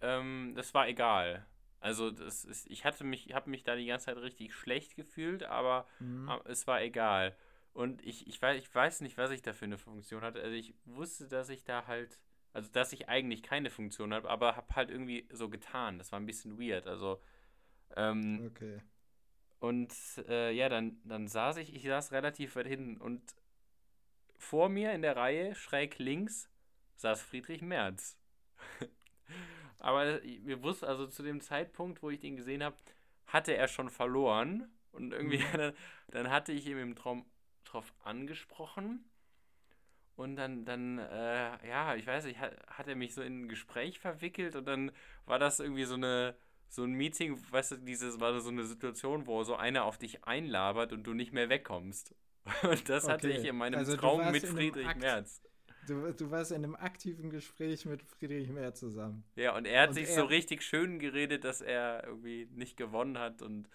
ähm, das war egal. Also das ist, ich hatte mich, habe mich da die ganze Zeit richtig schlecht gefühlt, aber hm. es war egal. Und ich, ich, weiß, ich weiß nicht, was ich da für eine Funktion hatte. Also ich wusste, dass ich da halt, also dass ich eigentlich keine Funktion habe, aber habe halt irgendwie so getan. Das war ein bisschen weird. Also, ähm, okay. Und äh, ja, dann, dann saß ich, ich saß relativ weit hinten und vor mir in der Reihe, schräg links, saß Friedrich Merz. aber wir wussten, also zu dem Zeitpunkt, wo ich den gesehen habe, hatte er schon verloren. Und irgendwie, mhm. dann, dann hatte ich ihm im Traum drauf angesprochen. Und dann, dann äh, ja, ich weiß nicht, hat, hat er mich so in ein Gespräch verwickelt und dann war das irgendwie so eine, so ein Meeting, weißt du, dieses war so eine Situation, wo so einer auf dich einlabert und du nicht mehr wegkommst. Und das hatte Okay. ich in meinem Also Traum mit Friedrich Akt. Merz. Du, du warst in einem aktiven Gespräch mit Friedrich Merz zusammen. Ja, und er hat Und sich er- so richtig schön geredet, dass er irgendwie nicht gewonnen hat und,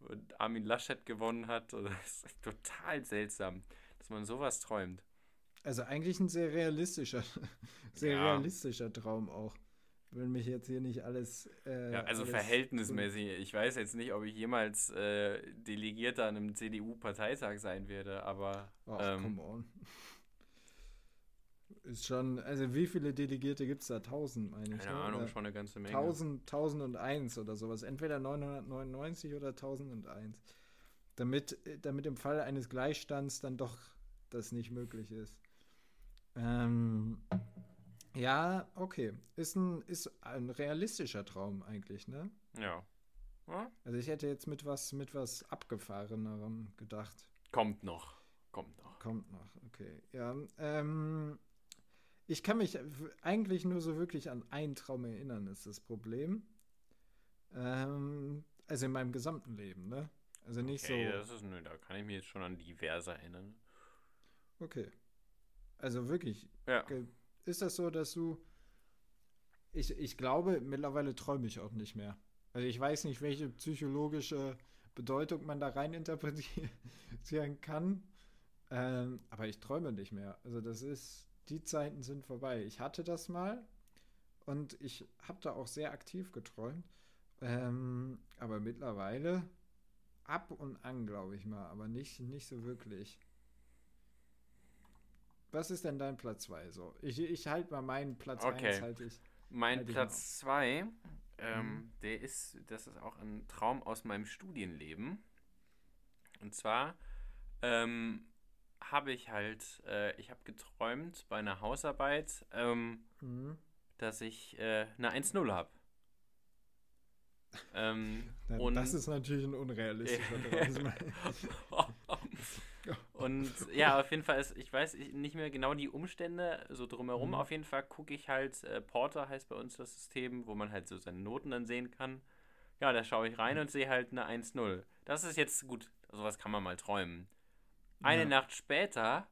und Armin Laschet gewonnen hat. Und das ist total seltsam, dass man sowas träumt. Also eigentlich ein sehr realistischer, sehr Ja. realistischer Traum auch. Wenn mich jetzt hier nicht alles. Äh, Ja, also alles- verhältnismäßig. Ich weiß jetzt nicht, ob ich jemals äh, Delegierter an einem CDU-Parteitag sein werde, aber Ach, ähm, come on. Ist schon, also wie viele Delegierte gibt es da? 1000, meine ich. keine ne? Ahnung, Oder schon eine ganze Menge. 1000, 1001 oder sowas. Entweder 999 oder 1001. Damit, damit im Fall eines Gleichstands dann doch das nicht möglich ist. Ähm, ja, okay. Ist ein, ist ein realistischer Traum eigentlich, ne? Ja. ja. Also ich hätte jetzt mit was, mit was abgefahrenerem gedacht. Kommt noch. Kommt noch. Kommt noch, okay. Ja, ähm, ich kann mich eigentlich nur so wirklich an einen Traum erinnern, ist das Problem. Ähm, also in meinem gesamten Leben, ne? Also nicht okay, so. das ist, nö, da kann ich mich jetzt schon an diverse erinnern. Okay. Also wirklich, Ja. Ist das so, dass du. Ich, ich glaube, mittlerweile träume ich auch nicht mehr. Also ich weiß nicht, welche psychologische Bedeutung man da rein interpretieren kann. Ähm, aber ich träume nicht mehr. Also das ist, die Zeiten sind vorbei. Ich hatte das mal und ich habe da auch sehr aktiv geträumt. Ähm, aber mittlerweile ab und an, glaube ich mal, aber nicht, nicht so wirklich. Was ist denn dein Platz 2 so? Ich, ich halte mal meinen Platz 1 Okay. halte ich. Mein Halt Platz 2, ähm, Mhm. der ist, das ist auch ein Traum aus meinem Studienleben. Und zwar ähm, habe ich halt, äh, ich habe geträumt bei einer Hausarbeit, ähm, Mhm. dass ich äh, eine 1-0 habe. Ähm, das ist natürlich ein unrealistischer Traum. Und ja, auf jeden Fall ist, ich weiß ich- nicht mehr genau die Umstände so drumherum. Mhm. Auf jeden Fall gucke ich halt, äh, Porter heißt bei uns das System, wo man halt so seine Noten dann sehen kann. Ja, da schaue ich rein und sehe halt eine 1-0. Das ist jetzt gut, sowas kann man mal träumen. Eine Ja. Nacht später,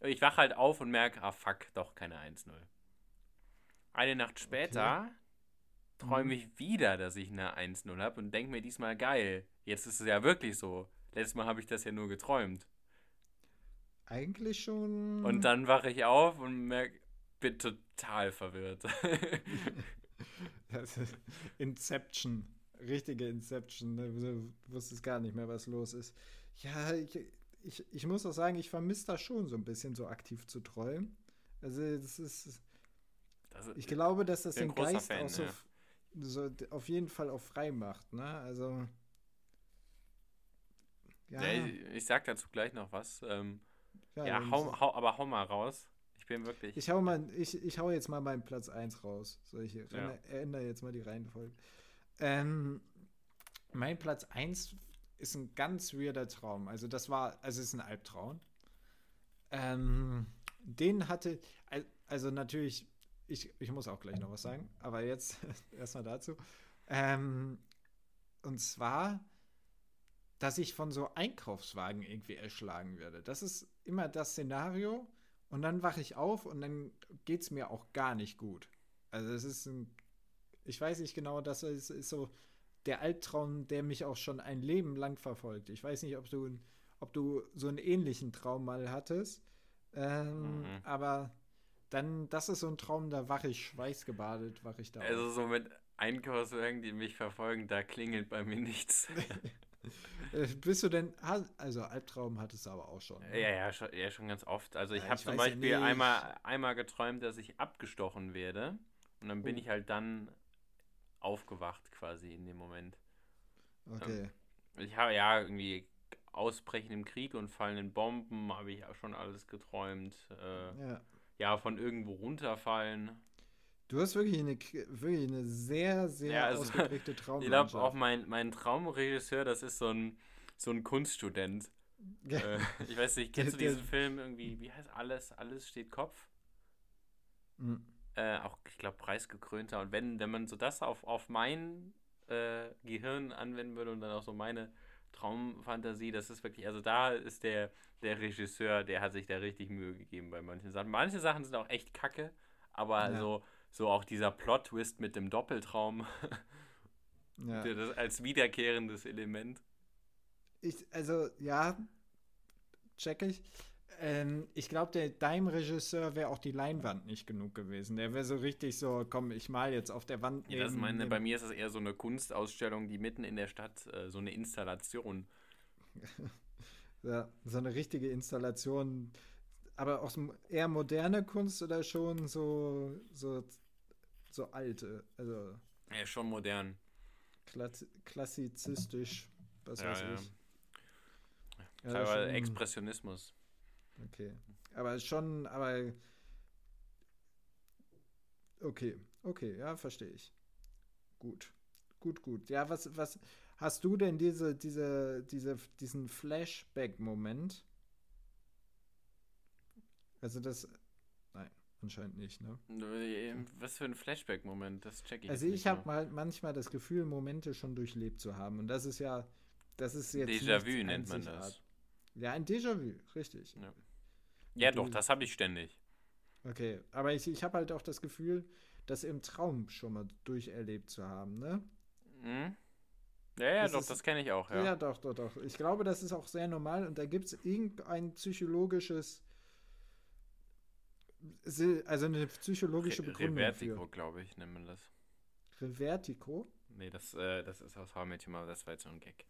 ich wache halt auf und merke, ah fuck, doch keine 1-0. Eine Nacht später träume Mhm. ich wieder, dass ich eine 1-0 habe und denke mir diesmal, geil, jetzt ist es ja wirklich so. Letztes Mal habe ich das ja nur geträumt. Eigentlich schon. Und dann wache ich auf und merke, bin total verwirrt. Das ist Inception. Richtige Inception. Ne? Du wusstest gar nicht mehr, was los ist. Ja, ich, ich, ich muss auch sagen, ich vermisse das schon so ein bisschen, so aktiv zu träumen. Also, das ist. Das, Ich glaube, dass das den Geist Fan, auch so, ja. so auf jeden Fall auch frei macht, ne? Also. Ja, ja, ich, ich sag dazu gleich noch was. Ähm, ja, dann- hau, hau, aber hau mal raus. Ich bin wirklich. Ich hau, mal, ich, ich hau jetzt mal meinen Platz 1 raus. So, ich Ja. ändere jetzt mal die Reihenfolge. Ähm, mein Platz 1 ist ein ganz weirder Traum. Also, das war, also, es ist ein Albtraum. Ähm, den hatte, al- also natürlich, ich, ich muss auch gleich noch was sagen, aber jetzt erstmal dazu. Ähm, und zwar, dass ich von so Einkaufswagen irgendwie erschlagen werde. Das ist immer das Szenario. Und dann wache ich auf und dann geht es mir auch gar nicht gut. Also es ist ein, ich weiß nicht genau, das ist, ist so der Albtraum, der mich auch schon ein Leben lang verfolgt. Ich weiß nicht, ob du, ob du so einen ähnlichen Traum mal hattest. Ähm, Mhm. Aber dann, das ist so ein Traum, da wache ich schweißgebadet, wache ich da also auf. so mit Einkaufswagen, die mich verfolgen, da klingelt bei mir nichts. Äh, Bist du denn, also Albtraum hattest du aber auch schon. ne? ja, ja, schon, ja, schon ganz oft. Also ich Ja, habe zum ja Beispiel nicht. einmal, einmal geträumt, dass ich abgestochen werde. Und dann bin Oh. ich halt dann aufgewacht quasi in dem Moment. Okay. Ich habe ja irgendwie Ausbrechen im Krieg und fallenden Bomben, habe ich auch schon alles geträumt. Äh, Ja. ja, von irgendwo runterfallen. Du hast wirklich eine, wirklich eine sehr, sehr Ja, also, ausgeprägte Ich glaube, auch mein, mein Traumregisseur, das ist so ein, so ein Kunststudent. Äh, ich weiß nicht, kennst du diesen Film irgendwie, wie heißt alles? Alles steht Kopf? Mhm. Äh, auch, ich glaube, preisgekrönter. Und wenn, wenn man so das auf, auf mein äh, Gehirn anwenden würde und dann auch so meine Traumfantasie, das ist wirklich, also da ist der, der Regisseur, der hat sich da richtig Mühe gegeben bei manchen Sachen. Manche Sachen sind auch echt kacke, aber Ja. so, so auch dieser Plot-Twist mit dem Doppeltraum, Ja. das als wiederkehrendes Element. Ich, also, ja, check ich. Ähm, ich glaube, der deinem Regisseur wäre auch die Leinwand nicht genug gewesen. Der wäre so richtig so, komm, ich mal jetzt auf der Wand. Ja, das neben meine, bei mir ist das eher so eine Kunstausstellung, die mitten in der Stadt, äh, so eine Installation. Ja, so eine richtige Installation. Aber auch eher moderne Kunst oder schon so, so, so alte, also Ja, schon modern. klass klassizistisch, was Ja, weiß ja. ich. Ja, Teilweise schon- Expressionismus. Okay. Aber schon, aber. Okay, okay, ja, verstehe ich. Gut. Gut, gut. Ja, was, was hast du denn diese, diese, diese, diesen Flashback-Moment? Also das. Anscheinend nicht, ne? Äh, Was für ein Flashback-Moment, das check ich Also ich habe mal manchmal das Gefühl, Momente schon durchlebt zu haben. Und das ist ja. Das ist jetzt. Déjà-vu nennt man das. Ja, ein Déjà-vu, richtig. Ja, ja doch, das habe ich ständig. Okay, aber ich, ich habe halt auch das Gefühl, das im Traum schon mal durcherlebt zu haben, ne? Mhm. Ja, ja, Das doch, ist- das kenne ich auch, Ja. ja. doch, doch, doch. Ich glaube, das ist auch sehr normal und da gibt es irgendein psychologisches, also eine psychologische Re Begründung Revertigo, glaube ich, nennt man das. Revertigo. Nee, das, äh, das ist aus How I Met Your Mother, das war jetzt so ein Gag.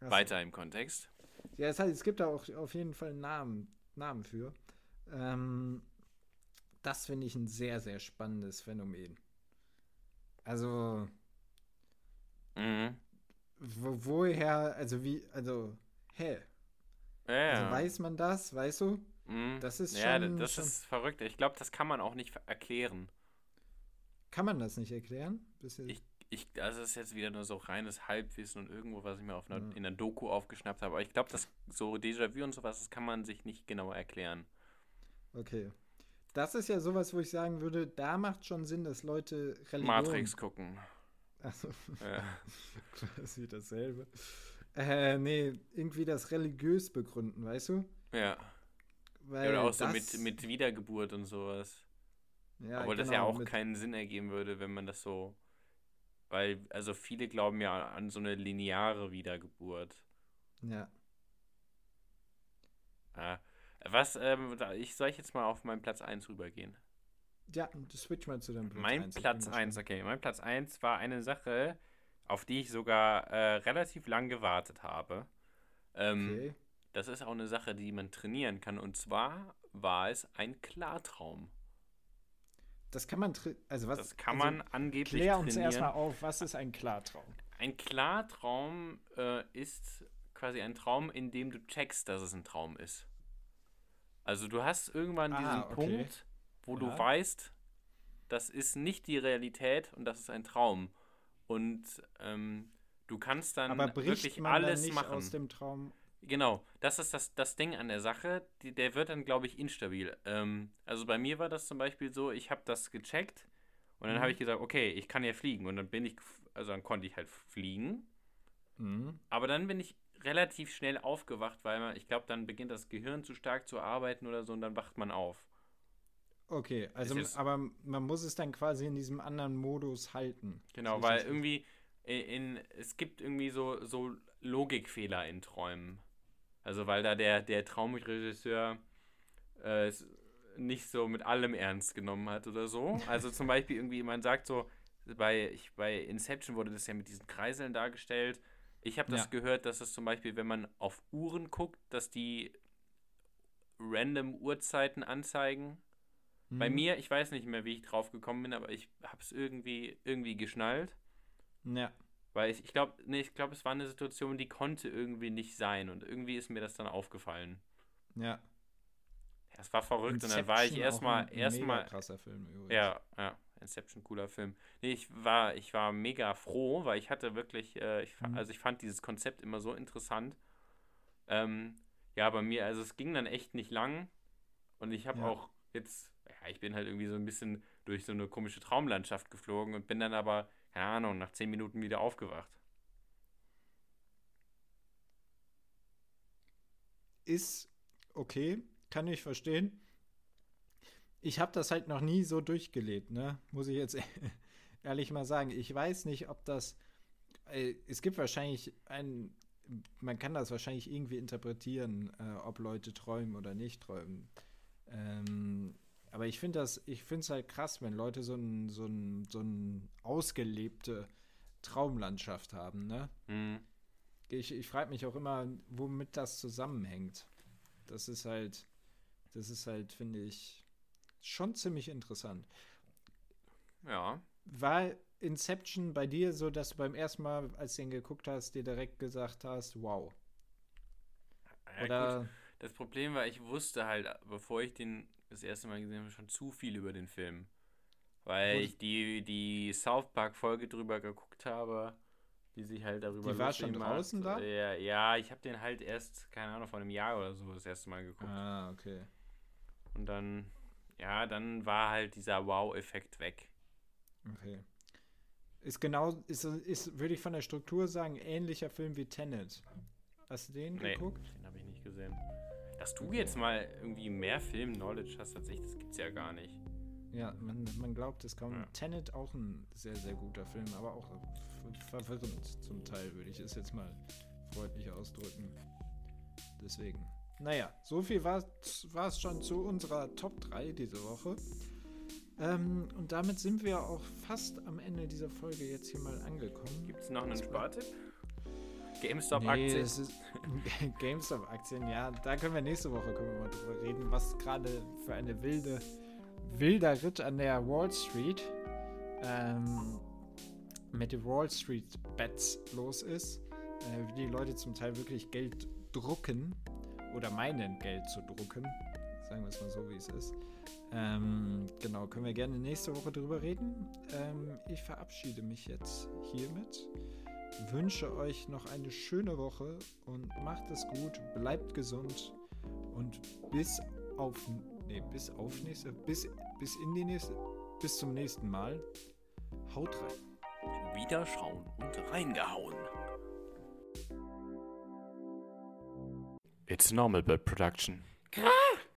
Achso. Weiter im Kontext. Ja, das heißt, es gibt da auch auf jeden Fall einen Namen, Namen für. Ähm, das finde ich ein sehr, sehr spannendes Phänomen. Also, Mhm. wo, woher, also wie, also, hä? Ja. Also weiß man das, weißt du? Mhm. das ist ja, schon- das schon- ist verrückt. Ich glaube, das kann man auch nicht erklären. Kann man das nicht erklären? Ich, ich, das ist jetzt wieder nur so reines Halbwissen und irgendwo, was ich mir auf einer, Ja. in einer Doku aufgeschnappt habe. Aber ich glaube, das so Déjà-vu und sowas, das kann man sich nicht genau erklären. Okay. Das ist ja sowas, wo ich sagen würde, da macht schon Sinn, dass Leute Religion... Matrix gucken. Achso, Ja. quasi dasselbe. Äh, nee, irgendwie das religiös begründen, weißt du? ja. Weil Oder auch so mit, mit Wiedergeburt und sowas. ja, Obwohl das ja genau, auch keinen Sinn ergeben würde, wenn man das so. Weil, also viele glauben ja an so eine lineare Wiedergeburt. Ja, Ja. Was, ähm, ich soll ich jetzt mal auf meinen Platz 1 rübergehen? ja, switch mal zu deinem Platz mein 1, ich Platz bin 1, gespannt. okay. Mein Platz 1 war eine Sache, auf die ich sogar äh, relativ lang gewartet habe. Ähm, Okay. Das ist auch eine Sache, die man trainieren kann. Und zwar war es ein Klartraum. Das kann man, also was... Das kann also, man angeblich Klär uns trainieren. erstmal auf, was ist ein Klartraum? Ein Klartraum äh, ist quasi ein Traum, in dem du checkst, dass es ein Traum ist. Also du hast irgendwann Ah, diesen okay. Punkt, wo du Ja. weißt, das ist nicht die Realität und das ist ein Traum. Und ähm, du kannst dann Aber bricht wirklich man alles dann nicht machen. aus dem Traum... Genau, das ist das, das Ding an der Sache. Die, der wird dann, glaube ich, instabil. Ähm, also bei mir war das zum Beispiel so, ich habe das gecheckt und dann Mhm. habe ich gesagt, okay, ich kann ja fliegen. Und dann bin ich, also dann konnte ich halt fliegen. Mhm. Aber dann bin ich relativ schnell aufgewacht, weil man, ich glaube, dann beginnt das Gehirn zu stark zu arbeiten oder so und dann wacht man auf. Okay, also, jetzt- aber man muss es dann quasi in diesem anderen Modus halten. Genau, weil irgendwie in, in, es gibt irgendwie so, so Logikfehler in Träumen. Also weil da der, der Traumregisseur äh, es nicht so mit allem ernst genommen hat oder so. Also zum Beispiel irgendwie, man sagt so, bei, ich, bei Inception wurde das ja mit diesen Kreiseln dargestellt. Ich habe das Ja. gehört, dass es zum Beispiel, wenn man auf Uhren guckt, dass die random Uhrzeiten anzeigen. Bei Mhm. mir, ich weiß nicht mehr, wie ich drauf gekommen bin, aber ich habe es irgendwie, irgendwie geschnallt. Ja. Weil ich, ich glaube, nee, ich glaube, es war eine Situation, die konnte irgendwie nicht sein und irgendwie ist mir das dann aufgefallen. Ja. Das war verrückt und dann war ich Inception, erstmal, erstmal, krasser Film übrigens. ja, ja, Inception, cooler Film. Nee, ich war, ich war mega froh, weil ich hatte wirklich, äh, ich, Mhm. also ich fand dieses Konzept immer so interessant. Ähm, Ja, bei mir, also es ging dann echt nicht lang. Und ich habe Ja. auch jetzt, ja, ich bin halt irgendwie so ein bisschen durch so eine komische Traumlandschaft geflogen und bin dann aber, keine Ahnung, nach zehn Minuten wieder aufgewacht. Ist okay, kann ich verstehen. Ich habe das halt noch nie so durchgelebt, ne? Muss ich jetzt ehrlich mal sagen. Ich weiß nicht, ob das. äh, Es gibt wahrscheinlich ein. Man kann das wahrscheinlich irgendwie interpretieren, äh, ob Leute träumen oder nicht träumen. Ähm, aber ich finde das, ich finde es halt krass, wenn Leute so ein, so ein, so ein ausgelebte Traumlandschaft haben, ne? Hm. Ich, ich frage mich auch immer, womit das zusammenhängt. Das ist halt, das ist halt, finde ich, schon ziemlich interessant. Ja. War Inception bei dir so, dass du beim ersten Mal, als du ihn geguckt hast, dir direkt gesagt hast, wow? ja Oder gut. Das Problem war, ich wusste halt, bevor ich den das erste Mal gesehen habe, schon zu viel über den Film. Weil ich die, die South Park-Folge drüber geguckt habe, die sich halt darüber Die war schon macht. draußen da? Ja, ja ich habe den halt erst, keine Ahnung, vor einem Jahr oder so das erste Mal geguckt. Ah, okay. Und dann, ja, dann war halt dieser Wow-Effekt weg. Okay. Ist genau, ist, ist, würde ich von der Struktur sagen, ähnlicher Film wie Tenet. Hast du den Nee, geguckt? den habe ich nicht gesehen. Dass du jetzt mal irgendwie mehr Film-Knowledge hast als ich, das gibt's ja gar nicht. Ja, man, man glaubt es kaum. Ja. Tenet auch ein sehr, sehr guter Film, aber auch verwirrend zum Teil, würde ich es jetzt mal freundlich ausdrücken. Deswegen. Naja, so viel war es schon zu unserer Top 3 diese Woche. Ähm, und damit sind wir auch fast am Ende dieser Folge jetzt hier mal angekommen. Gibt's noch einen Spartipp? GameStop-Aktien? Nee, GameStop-Aktien, ja. Da können wir nächste Woche können wir mal drüber reden, was gerade für eine wilde, wilder Ritt an der Wall Street ähm, mit den Wall Street Bets los ist. Äh, wie die Leute zum Teil wirklich Geld drucken oder meinen Geld zu drucken. Sagen wir es mal so, wie es ist. Ähm, genau, können wir gerne nächste Woche drüber reden. Ähm, ich verabschiede mich jetzt hiermit wünsche euch noch eine schöne Woche und macht es gut, bleibt gesund und bis auf nee, bis auf nächste bis bis in die nächste bis zum nächsten Mal. Haut rein. Wiederschauen und reingehauen. It's normal bird production. Krass.